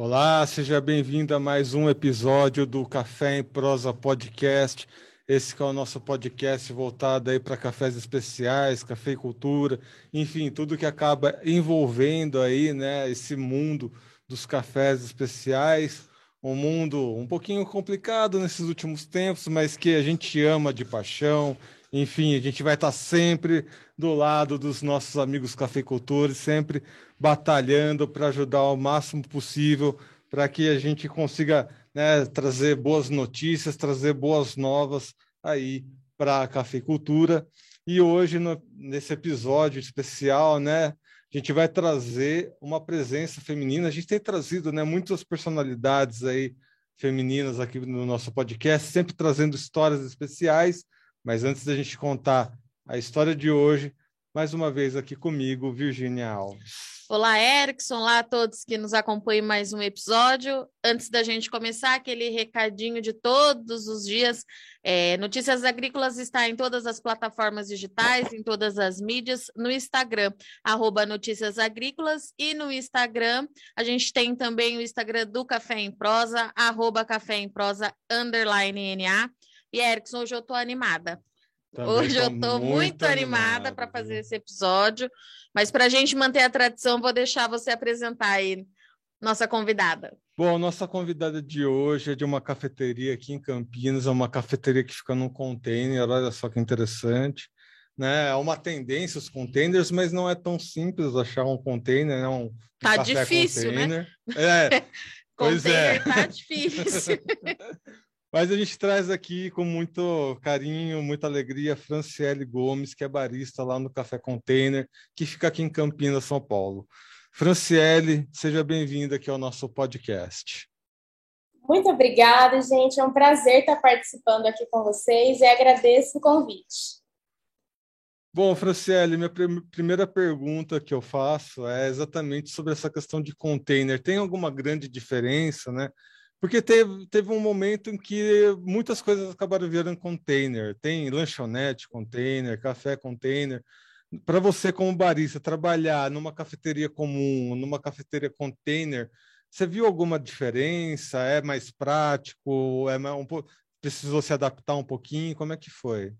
Olá, seja bem-vindo a mais um episódio do Café em Prosa Podcast. Esse que é o nosso podcast voltado aí para cafés especiais, cafeicultura, enfim, tudo que acaba envolvendo aí, né, esse mundo dos cafés especiais, um mundo um pouquinho complicado nesses últimos tempos, mas que a gente ama de paixão. Enfim, a gente vai estar sempre do lado dos nossos amigos cafeicultores, sempre batalhando para ajudar o máximo possível para que a gente consiga né, trazer boas notícias, trazer boas novas aí para a cafeicultura. E hoje, no, nesse episódio especial, né, a gente vai trazer uma presença feminina. A gente tem trazido né, muitas personalidades aí femininas aqui no nosso podcast, sempre trazendo histórias especiais. Mas antes da gente contar a história de hoje, mais uma vez aqui comigo, Virginia Alves. Olá, Erickson, olá a todos que nos acompanham mais um episódio. Antes da gente começar, aquele recadinho de todos os dias. É, Notícias Agrícolas está em todas as plataformas digitais, em todas as mídias, no Instagram, arroba Notícias Agrícolas, e no Instagram, a gente tem também o Instagram do Café em Prosa, arroba Café em Prosa, underline NA. E, Erickson, hoje eu estou animada. Também Hoje eu estou muito, muito animada para fazer esse episódio, mas para a gente manter a tradição, vou deixar você apresentar aí nossa convidada. Bom, nossa convidada de hoje é de uma cafeteria aqui em Campinas, é uma cafeteria que fica num container, olha só que interessante. Né? É uma tendência os containers, mas não é tão simples achar um container, né? Um tá difícil, né? container. né? É, pois é. tá difícil. Mas a gente traz aqui com muito carinho, muita alegria, Franciele Gomes, que é barista lá no Café Container, que fica aqui em Campinas, São Paulo. Franciele, seja bem-vinda aqui ao nosso podcast. Muito obrigada, gente. É um prazer estar participando aqui com vocês e agradeço o convite. Bom, Franciele, minha primeira pergunta que eu faço é exatamente sobre essa questão de container. Tem alguma grande diferença, né? Porque teve, teve um momento em que muitas coisas acabaram virando container. Tem lanchonete container, café container. Para você, como barista, trabalhar numa cafeteria comum, numa cafeteria container, você viu alguma diferença? É mais prático? É mais, um, precisou se adaptar um pouquinho? Como é que foi?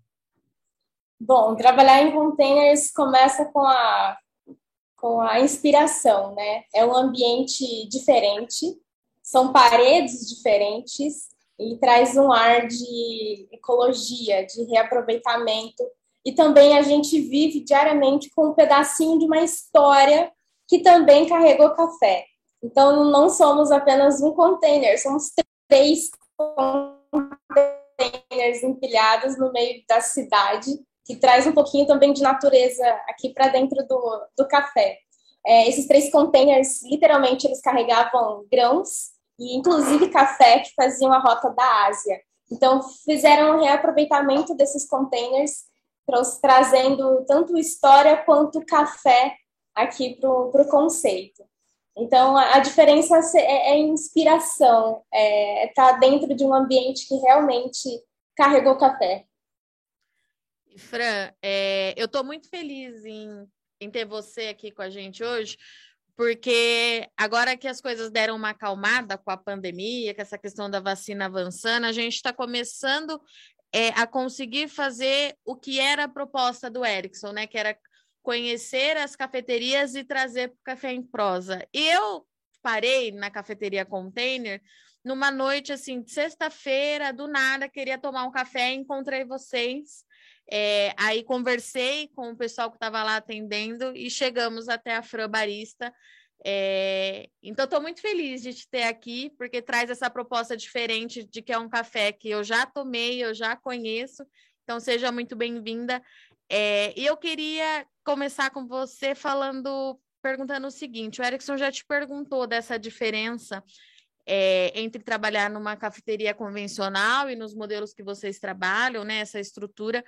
Bom, trabalhar em containers começa com a, com a inspiração, né? É um ambiente diferente, são paredes diferentes e traz um ar de ecologia, de reaproveitamento. E também a gente vive diariamente com um pedacinho de uma história que também carregou café. Então, não somos apenas um container, somos três containers empilhados no meio da cidade, que traz um pouquinho também de natureza aqui para dentro do, do café. É, esses três containers, literalmente, eles carregavam grãos e inclusive café que faziam a rota da Ásia. Então, fizeram um reaproveitamento desses containers, trazendo tanto história quanto café aqui para o conceito. Então, a, diferença é, é inspiração, é estar tá dentro de um ambiente que realmente carregou café. Fran, é, eu estou muito feliz em, em ter você aqui com a gente hoje, porque agora que as coisas deram uma acalmada com a pandemia, com essa questão da vacina avançando, a gente está começando é, a conseguir fazer o que era a proposta do Erickson, né? Que era conhecer as cafeterias e trazer para o café em prosa. E eu parei na cafeteria Container numa noite assim, de sexta-feira, do nada, queria tomar um café, encontrei vocês. É, aí conversei com o pessoal que estava lá atendendo e chegamos até a Fran Barista. É, então, estou muito feliz de te ter aqui, porque traz essa proposta diferente de que é um café que eu já tomei, eu já conheço. Então, seja muito bem-vinda. É, e eu queria começar com você falando, perguntando o seguinte: o Erickson já te perguntou dessa diferença é, entre trabalhar numa cafeteria convencional e nos modelos que vocês trabalham, né? Essa estrutura.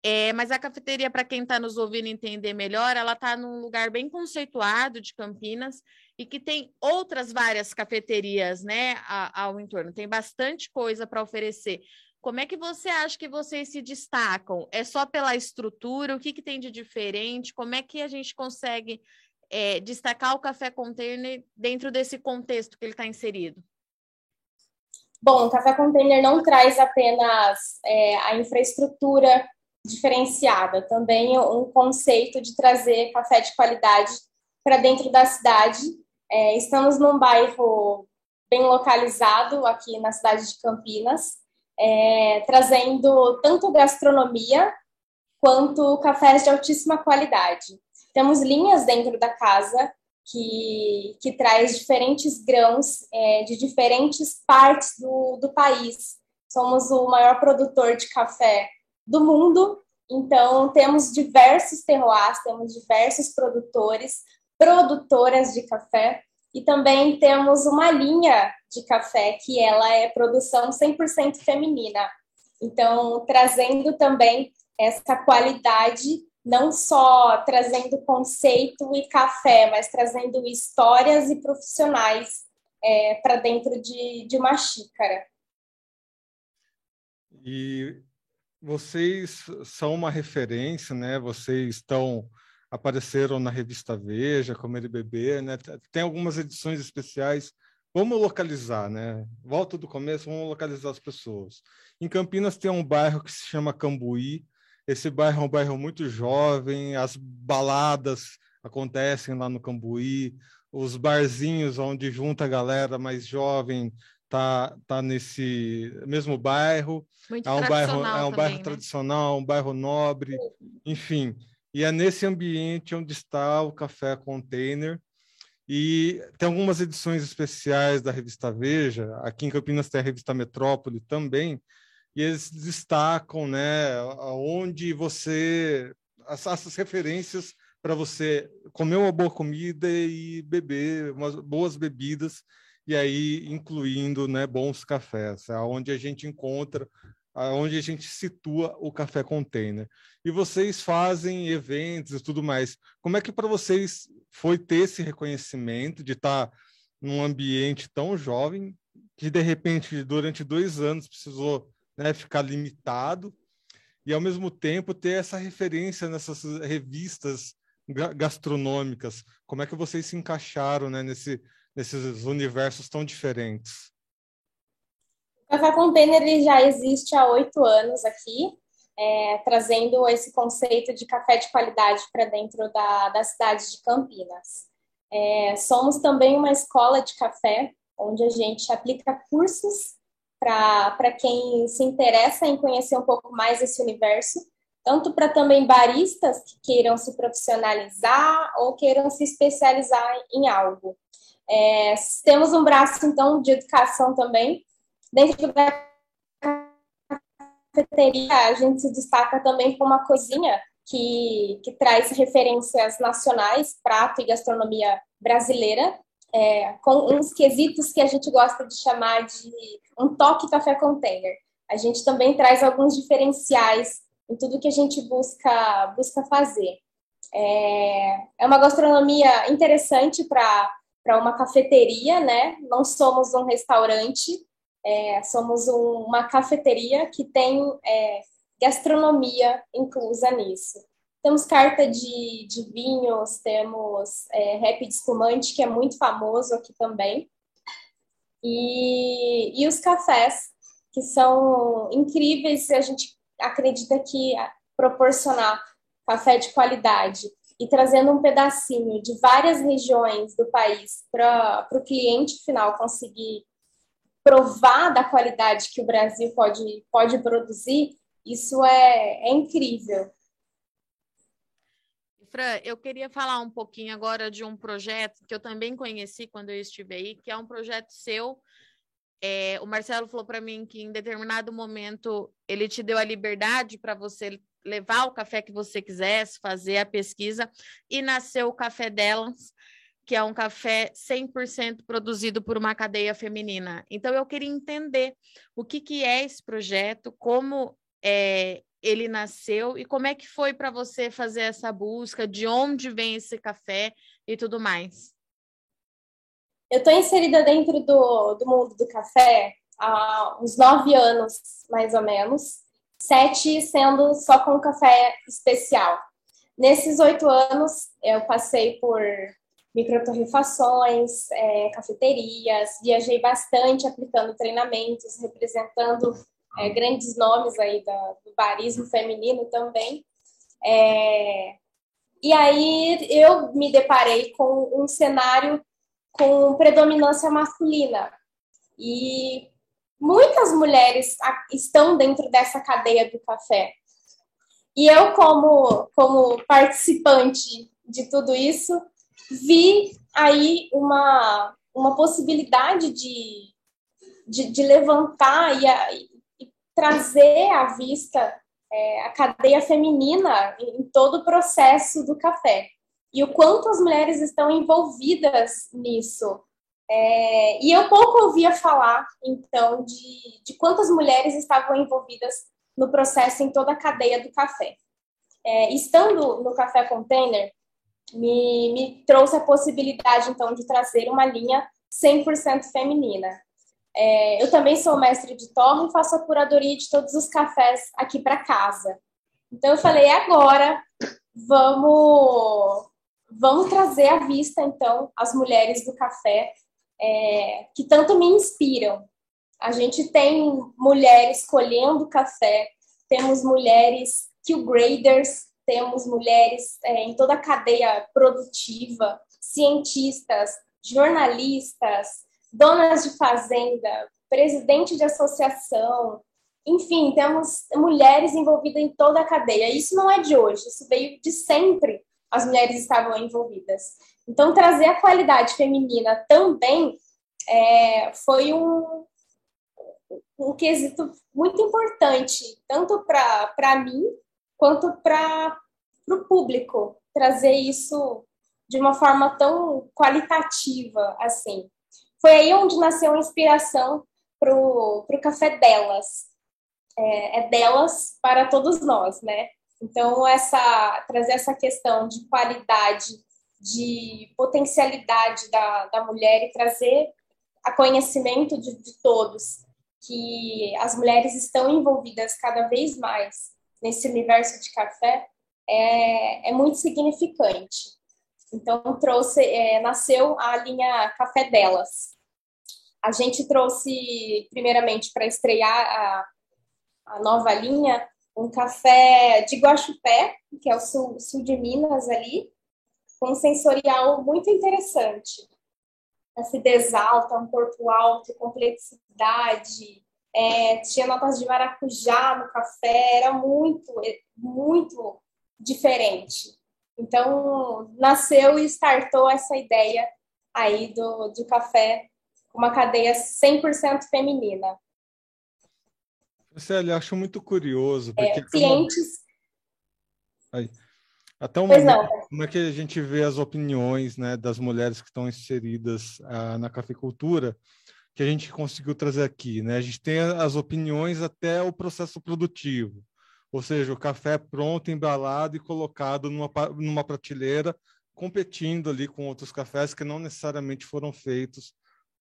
É, mas a cafeteria, para quem está nos ouvindo entender melhor, ela está num lugar bem conceituado de Campinas e que tem outras várias cafeterias né, ao entorno. Tem bastante coisa para oferecer. Como é que você acha que vocês se destacam? É só pela estrutura? O que, que tem de diferente? Como é que a gente consegue é, destacar o café container dentro desse contexto que ele está inserido? Bom, o café container não traz apenas é, a infraestrutura diferenciada, também um conceito de trazer café de qualidade para dentro da cidade. É, estamos num bairro bem localizado aqui na cidade de Campinas, é, trazendo tanto gastronomia quanto cafés de altíssima qualidade. Temos linhas dentro da casa que, que traz diferentes grãos é, de diferentes partes do, do país. Somos o maior produtor de café do mundo, então temos diversos terroirs, temos diversos produtores, produtoras de café, e também temos uma linha de café que ela é produção 100% feminina. Então, trazendo também essa qualidade, não só trazendo conceito e café, mas trazendo histórias e profissionais é, para dentro de, de uma xícara. E vocês são uma referência, né? Vocês estão apareceram na revista Veja, Comer e Beber, né? Tem algumas edições especiais. Vamos localizar, né? Volta do começo, vamos localizar as pessoas. Em Campinas tem um bairro que se chama Cambuí. Esse bairro é um bairro muito jovem, as baladas acontecem lá no Cambuí, os barzinhos onde junta a galera mais jovem tá tá nesse mesmo bairro. Muito é um bairro é um também, bairro né? tradicional, um bairro nobre, enfim. E é nesse ambiente onde está o Café Container. E tem algumas edições especiais da revista Veja. Aqui em Campinas tem a revista Metrópole também. E eles destacam, né, onde você essas referências para você comer uma boa comida e beber umas boas bebidas e aí incluindo, né, bons cafés, aonde a gente encontra onde a gente situa o café container. E vocês fazem eventos e tudo mais. Como é que para vocês foi ter esse reconhecimento de estar num ambiente tão jovem que de repente durante dois anos precisou né, ficar limitado e ao mesmo tempo ter essa referência nessas revistas gastronômicas? Como é que vocês se encaixaram né, nesse, nesses universos tão diferentes? O Café Container ele já existe há oito anos aqui, é, trazendo esse conceito de café de qualidade para dentro da, da cidade de Campinas. É, somos também uma escola de café, onde a gente aplica cursos para quem se interessa em conhecer um pouco mais esse universo, tanto para também baristas que queiram se profissionalizar ou queiram se especializar em algo. É, temos um braço, então, de educação também, Dentro da cafeteria, a gente se destaca também com uma cozinha que, que traz referências nacionais, prato e gastronomia brasileira, é, com uns quesitos que a gente gosta de chamar de um toque café container. A gente também traz alguns diferenciais em tudo que a gente busca, busca fazer. É, é uma gastronomia interessante para uma cafeteria, né? Não somos um restaurante, é, somos um, uma cafeteria que tem é, gastronomia inclusa nisso. Temos carta de, de vinhos, temos é, rap de espumante, que é muito famoso aqui também. E, e os cafés, que são incríveis, a gente acredita que proporcionar café de qualidade e trazendo um pedacinho de várias regiões do país para o cliente final conseguir provar da qualidade que o Brasil pode, pode produzir, isso é, é incrível. Fran, eu queria falar um pouquinho agora de um projeto que eu também conheci quando eu estive aí, que é um projeto seu. É, o Marcelo falou para mim que em determinado momento ele te deu a liberdade para você levar o café que você quisesse, fazer a pesquisa, e nasceu o Café Delas, que é um café 100% produzido por uma cadeia feminina. Então, eu queria entender o que, que é esse projeto, como é, ele nasceu e como é que foi para você fazer essa busca, de onde vem esse café e tudo mais. Eu estou inserida dentro do, do mundo do café há uns nove anos, mais ou menos, sete sendo só com café especial. Nesses oito anos, eu passei por microtorrefações, é, cafeterias, viajei bastante aplicando treinamentos, representando é, grandes nomes aí da, do barismo feminino também. É, e aí eu me deparei com um cenário com predominância masculina. E muitas mulheres estão dentro dessa cadeia do café. E eu, como, como participante de tudo isso, vi aí uma, uma possibilidade de, de, de levantar e, trazer à vista é, a cadeia feminina em, todo o processo do café. E o quanto as mulheres estão envolvidas nisso. É, e eu pouco ouvia falar, então, de, de quantas mulheres estavam envolvidas no processo em toda a cadeia do café. É, estando no Café Container, me, me trouxe a possibilidade, então, de trazer uma linha 100% feminina. É, eu também sou mestre de torre e faço a curadoria de todos os cafés aqui para casa. Então, eu falei, agora vamos, vamos trazer à vista, então, as mulheres do café é, que tanto me inspiram. A gente tem mulheres colhendo café, temos mulheres kill graders, temos mulheres é, em toda a cadeia produtiva, cientistas, jornalistas, donas de fazenda, presidente de associação, enfim, temos mulheres envolvidas em toda a cadeia. Isso não é de hoje, isso veio de sempre. As mulheres estavam envolvidas. Então, trazer a qualidade feminina também é, foi um, um quesito muito importante, tanto para mim quanto para o público, trazer isso de uma forma tão qualitativa assim. Foi aí onde nasceu a inspiração para o café delas. É, é delas para todos nós, né? Então, essa, trazer essa questão de qualidade, de potencialidade da, da mulher e trazer a conhecimento de, de todos que as mulheres estão envolvidas cada vez mais nesse universo de café é, é muito significante. Então, trouxe, é, nasceu a linha Café Delas. A gente trouxe, primeiramente, para estrear a, a nova linha, um café de Guaxupé, que é o sul, sul de Minas ali, com um sensorial muito interessante. Acidez alta, um corpo alto, complexidade, é, tinha notas de maracujá no café, era muito, muito diferente. Então, nasceu e startou essa ideia aí do, do café, uma cadeia 100% feminina. Célia, acho muito curioso. É, porque é, clientes. Aí. Até o momento, como é que a gente vê as opiniões né, das mulheres que estão inseridas ah, na cafeicultura, que a gente conseguiu trazer aqui. Né? A gente tem as opiniões até o processo produtivo, ou seja, o café pronto, embalado e colocado numa, numa prateleira, competindo ali com outros cafés que não necessariamente foram feitos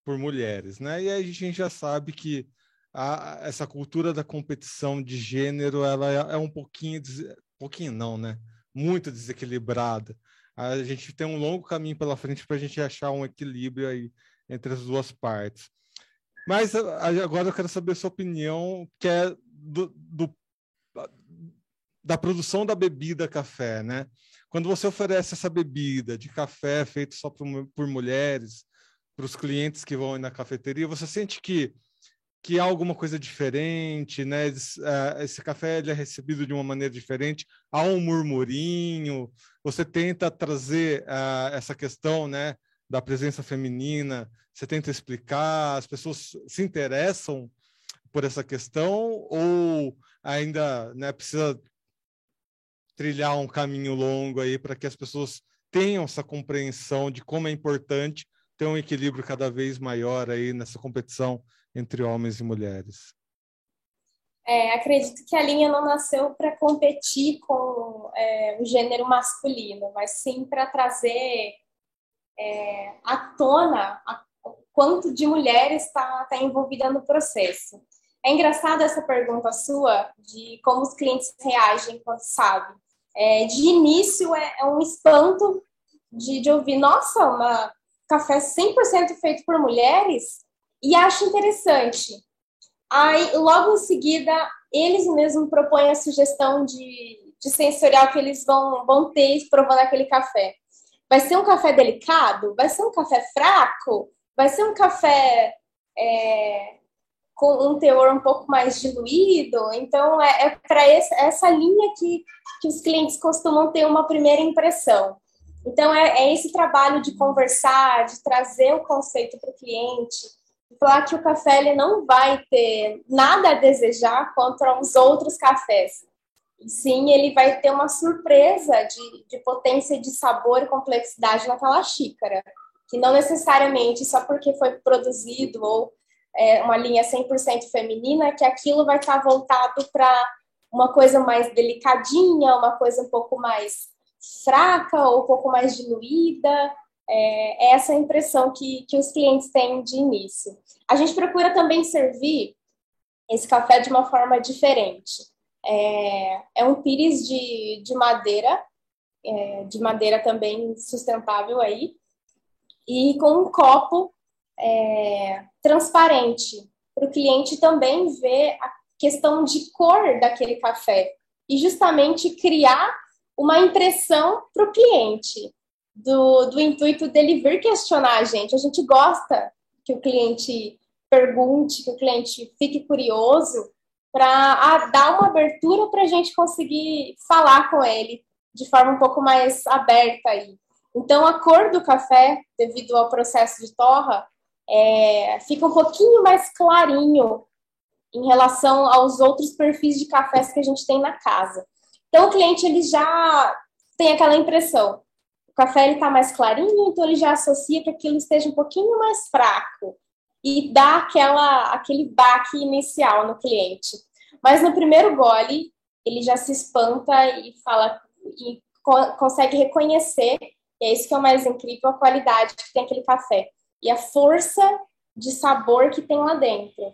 por mulheres. Né? E aí a gente já sabe que a, essa cultura da competição de gênero ela é, é um pouquinho, pouquinho não, né? muito desequilibrada. A gente tem um longo caminho pela frente para a gente achar um equilíbrio aí entre as duas partes. Mas agora eu quero saber a sua opinião, que é do, do, da produção da bebida café, né? Quando você oferece essa bebida de café feito só por, por mulheres, para os clientes que vão na cafeteria, você sente que que há alguma coisa diferente, né? Esse, uh, esse café é recebido de uma maneira diferente, há um murmurinho. Você tenta trazer uh, essa questão, né, da presença feminina. Você tenta explicar, as pessoas se interessam por essa questão ou ainda, né, precisa trilhar um caminho longo aí para que as pessoas tenham essa compreensão de como é importante ter um equilíbrio cada vez maior aí nessa competição entre homens e mulheres? É, acredito que a linha não nasceu para competir com é, o gênero masculino, mas sim para trazer é, à tona a, quanto de mulheres está tá envolvida no processo. É engraçado essa pergunta sua de como os clientes reagem quando sabem. É, de início é, é um espanto de, de ouvir, nossa, uma café 100% feito por mulheres, e acho interessante. Aí, logo em seguida, eles mesmos propõem a sugestão de, de sensorial que eles vão, vão ter provando aquele café. Vai ser um café delicado? Vai ser um café fraco? Vai ser um café é, com um teor um pouco mais diluído? Então, é, é para essa linha que, que os clientes costumam ter uma primeira impressão. Então, é, é esse trabalho de conversar, de trazer o conceito para o cliente, falar que o café ele não vai ter nada a desejar contra os outros cafés. Sim, ele vai ter uma surpresa de, de potência de sabor e complexidade naquela xícara, que não necessariamente só porque foi produzido ou é, uma linha 100% feminina, que aquilo vai estar voltado para uma coisa mais delicadinha, uma coisa um pouco mais fraca ou um pouco mais diluída. É, é essa a impressão que, que os clientes têm de início. A gente procura também servir esse café de uma forma diferente. É, é um pires de, de madeira, é, de madeira também sustentável aí, e com um copo é, transparente, para o cliente também ver a questão de cor daquele café e justamente criar uma impressão para o cliente do, do intuito dele vir questionar a gente. A gente gosta que o cliente pergunte, que o cliente fique curioso, para dar uma abertura para a gente conseguir falar com ele de forma um pouco mais aberta aí. Então, a cor do café, devido ao processo de torra, é, fica um pouquinho mais clarinho em relação aos outros perfis de cafés que a gente tem na casa. Então, o cliente ele já tem aquela impressão café está mais clarinho, então ele já associa que aquilo esteja um pouquinho mais fraco e dá aquela, aquele baque inicial no cliente. Mas no primeiro gole, ele já se espanta e fala e co consegue reconhecer, e é isso que é o mais incrível, a qualidade que tem aquele café e a força de sabor que tem lá dentro.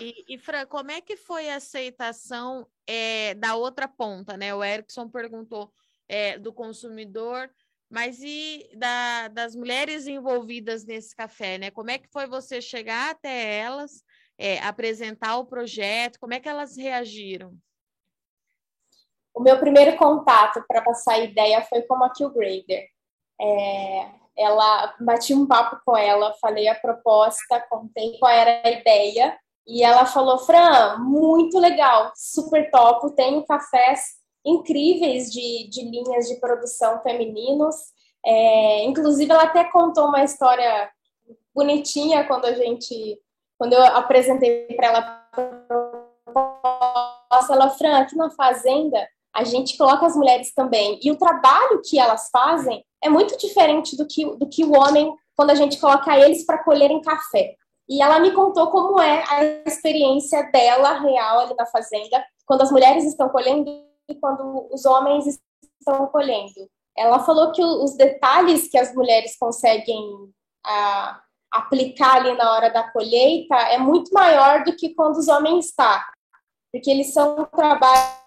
E, e Fran, como é que foi a aceitação é, da outra ponta, né? O Erickson perguntou é, do consumidor, mas e da, das mulheres envolvidas nesse café, né? Como é que foi você chegar até elas, é, apresentar o projeto, como é que elas reagiram? O meu primeiro contato para passar a ideia foi com a Killgrader. É, ela bati um papo com ela, falei a proposta, contei qual era a ideia e ela falou: Fran, muito legal, super top, tenho cafés incríveis de, de linhas de produção femininos. É, inclusive, ela até contou uma história bonitinha quando a gente, quando eu apresentei para ela ela Fran, aqui na fazenda a gente coloca as mulheres também e o trabalho que elas fazem é muito diferente do que, do que o homem quando a gente coloca eles para colherem café. E ela me contou como é a experiência dela real ali na fazenda, quando as mulheres estão colhendo quando os homens estão colhendo. Ela falou que os detalhes que as mulheres conseguem a, aplicar ali na hora da colheita é muito maior do que quando os homens estão, porque eles são trabalho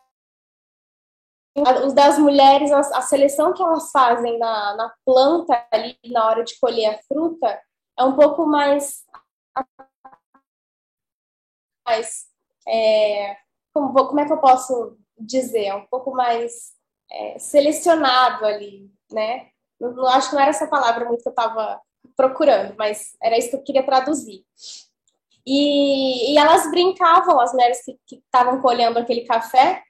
os das mulheres, a, a, seleção que elas fazem na, na planta ali na hora de colher a fruta é um pouco mais mais é, como, como é que eu posso dizer, é um pouco mais é, selecionado ali, né? Não, não, acho que não era essa palavra muito que eu estava procurando, mas era isso que eu queria traduzir. E, e elas brincavam, as mulheres que estavam colhendo aquele café,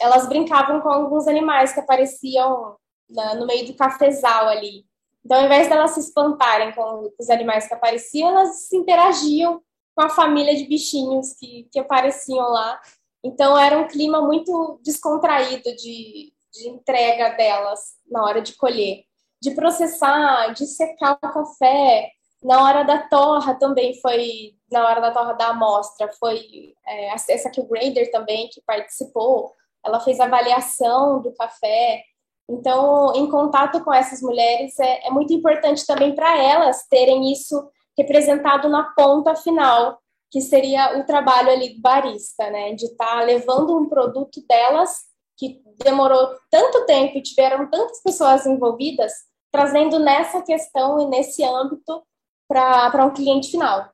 elas brincavam com alguns animais que apareciam na, no meio do cafezal ali. Então, ao invés delas se espantarem com os animais que apareciam, elas se interagiam com a família de bichinhos que, que apareciam lá então era um clima muito descontraído de, de entrega delas na hora de colher, de processar, de secar o café. Na hora da torra também foi, na hora da torra da amostra, foi é, essa que o Grader também que participou, ela fez avaliação do café. Então, em contato com essas mulheres, é, é muito importante também para elas terem isso representado na ponta final, que seria o trabalho ali barista, né? De estar tá levando um produto delas que demorou tanto tempo e tiveram tantas pessoas envolvidas, trazendo nessa questão e nesse âmbito para um cliente final.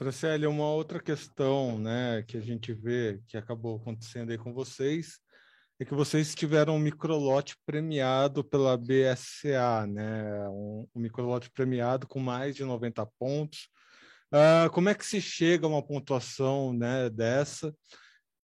Franciele, uma outra questão né, que a gente vê que acabou acontecendo aí com vocês é que vocês tiveram um microlote premiado pela BSCA, né? Um, um microlote premiado com mais de 90 pontos. Uh, como é que se chega a uma pontuação né, dessa?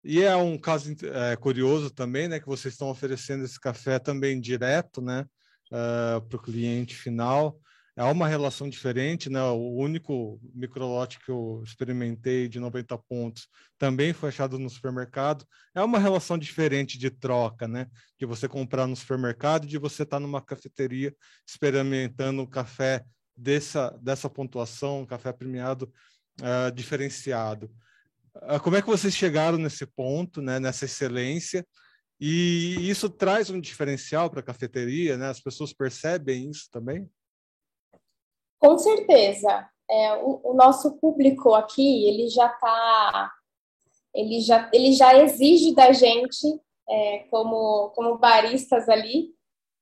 E é um caso é, curioso também, né, que vocês estão oferecendo esse café também direto, né, uh, para o cliente final é uma relação diferente, né? O único microlote que eu experimentei de 90 pontos também foi achado no supermercado. É uma relação diferente de troca, né? De você comprar no supermercado e de você estar tá numa cafeteria experimentando um café dessa, dessa pontuação, café premiado uh, diferenciado. Uh, como é que vocês chegaram nesse ponto, né? Nessa excelência? E isso traz um diferencial para a cafeteria, né? As pessoas percebem isso também? Com certeza. É, o, o, nosso público aqui, ele já está, ele já, ele já exige da gente, é, como, como baristas ali,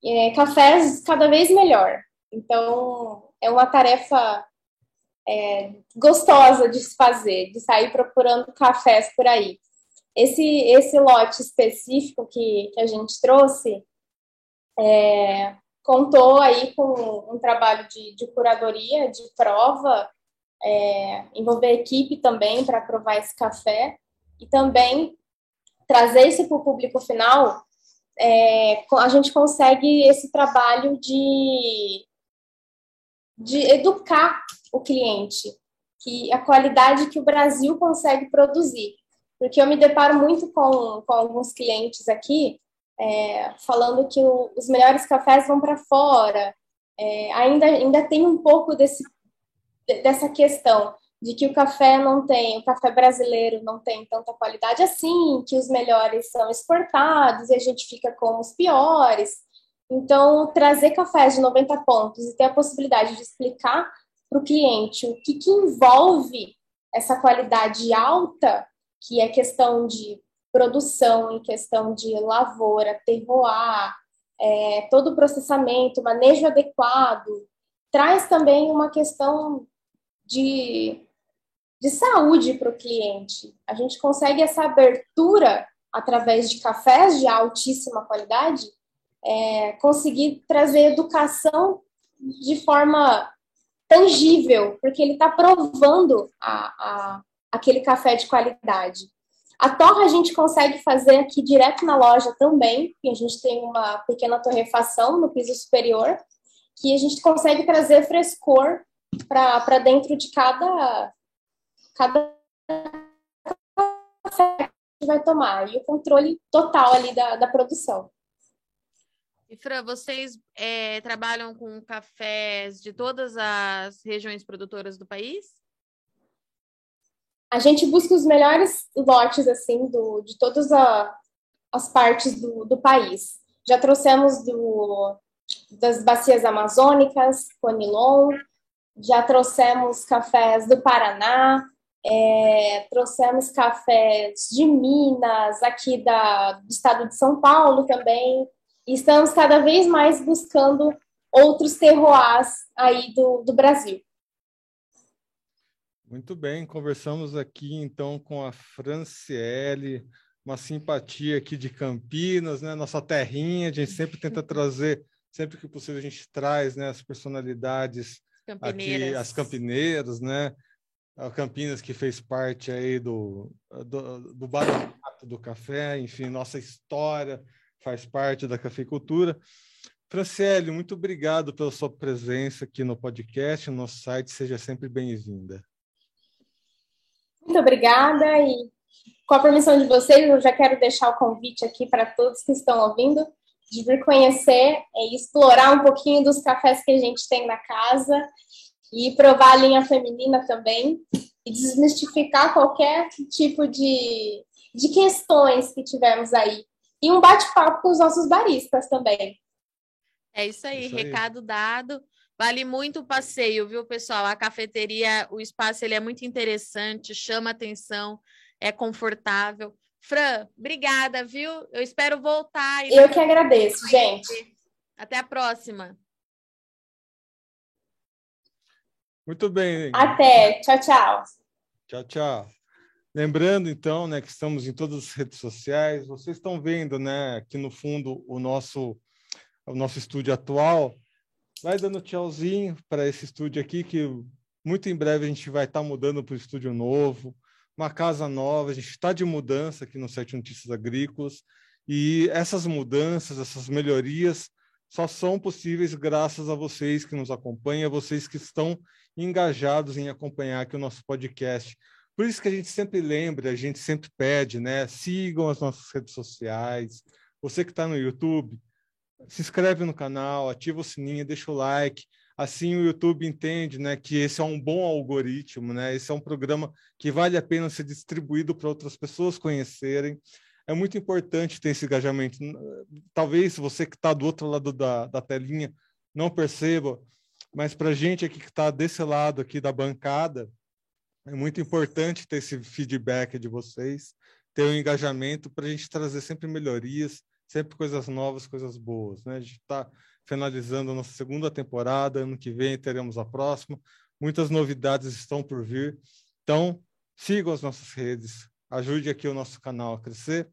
é, cafés cada vez melhor. Então, é uma tarefa é, gostosa de se fazer, de sair procurando cafés por aí. Esse, esse lote específico que, que a gente trouxe, é, contou aí com um trabalho de, de curadoria, de prova, é, envolver equipe também para provar esse café e também trazer isso para o público final. É, a gente consegue esse trabalho de, de educar o cliente, que a qualidade que o Brasil consegue produzir. Porque eu me deparo muito com, com alguns clientes aqui é, falando que o, os melhores cafés vão para fora. É, ainda, ainda tem um pouco desse, dessa questão de que o café não tem, o café brasileiro não tem tanta qualidade assim, que os melhores são exportados e a gente fica com os piores. Então, trazer cafés de 90 pontos e ter a possibilidade de explicar para o cliente o que, que envolve essa qualidade alta, que é questão de produção, em questão de lavoura, terroir, é, todo o processamento, manejo adequado, traz também uma questão de, de saúde para o cliente. A gente consegue essa abertura através de cafés de altíssima qualidade, é, conseguir trazer educação de forma tangível, porque ele está provando a, a, aquele café de qualidade. A torra a gente consegue fazer aqui direto na loja também, e a gente tem uma pequena torrefação no piso superior, que a gente consegue trazer frescor para dentro de cada, cada café que a gente vai tomar, e o controle total ali da, da produção. E Fran, vocês é, trabalham com cafés de todas as regiões produtoras do país? A gente busca os melhores lotes, assim, do, de todas a, as partes do, do país. Já trouxemos do, das bacias amazônicas, Conilon, já trouxemos cafés do Paraná, é, trouxemos cafés de Minas, aqui da, do estado de São Paulo também, e estamos cada vez mais buscando outros terroirs aí do, do Brasil. Muito bem, conversamos aqui então com a Franciele, uma simpatia aqui de Campinas, né? Nossa terrinha, a gente sempre tenta trazer, sempre que possível a gente traz, né, as personalidades aqui, as campineiras, né? A Campinas que fez parte aí do do, do barato do café, enfim, nossa história faz parte da cafeicultura. Franciele, muito obrigado pela sua presença aqui no podcast, no nosso site, seja sempre bem-vinda. Muito obrigada e com a permissão de vocês, eu já quero deixar o convite aqui para todos que estão ouvindo de vir conhecer e explorar um pouquinho dos cafés que a gente tem na casa e provar a linha feminina também e desmistificar qualquer tipo de, de questões que tivermos aí. E um bate-papo com os nossos baristas também. É isso aí, isso aí. recado dado. Vale muito o passeio, viu, pessoal? A cafeteria, o espaço ele é muito interessante, chama atenção, é confortável. Fran, obrigada, viu? Eu espero voltar. Eu que agradeço, gente. Até a próxima. Muito bem. Até. Tchau, tchau. Tchau, tchau. Lembrando, então, né, que estamos em todas as redes sociais. Vocês estão vendo, né, aqui no fundo, o nosso, o nosso estúdio atual. Vai dando tchauzinho para esse estúdio aqui, que muito em breve a gente vai estar tá mudando para o estúdio novo, uma casa nova. A gente está de mudança aqui no Sete Notícias Agrícolas. E essas mudanças, essas melhorias, só são possíveis graças a vocês que nos acompanham, a vocês que estão engajados em acompanhar aqui o nosso podcast. Por isso que a gente sempre lembra, a gente sempre pede, né? Sigam as nossas redes sociais. Você que está no YouTube, se inscreve no canal, ativa o sininho, deixa o like. Assim o YouTube entende, né, que esse é um bom algoritmo, né? Esse é um programa que vale a pena ser distribuído para outras pessoas conhecerem. É muito importante ter esse engajamento. Talvez você que está do outro lado da, da telinha não perceba, mas para a gente aqui que está desse lado aqui da bancada, é muito importante ter esse feedback de vocês, ter o um engajamento para a gente trazer sempre melhorias, sempre coisas novas, coisas boas. Né? A gente está finalizando a nossa segunda temporada, ano que vem teremos a próxima. Muitas novidades estão por vir. Então, sigam as nossas redes, ajude aqui o nosso canal a crescer.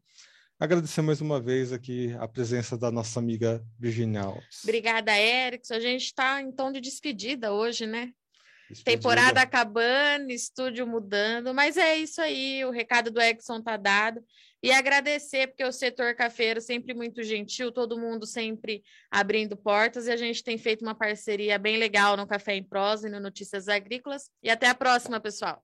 Agradecer mais uma vez aqui a presença da nossa amiga Virginia Alves. Obrigada, Erickson. A gente está em tom de despedida hoje, né? Despedida. Temporada acabando, estúdio mudando, mas é isso aí, o recado do Erickson tá dado. E agradecer, porque o setor cafeiro sempre muito gentil, todo mundo sempre abrindo portas, e a gente tem feito uma parceria bem legal no Café em Prosa e no Notícias Agrícolas. E até a próxima, pessoal.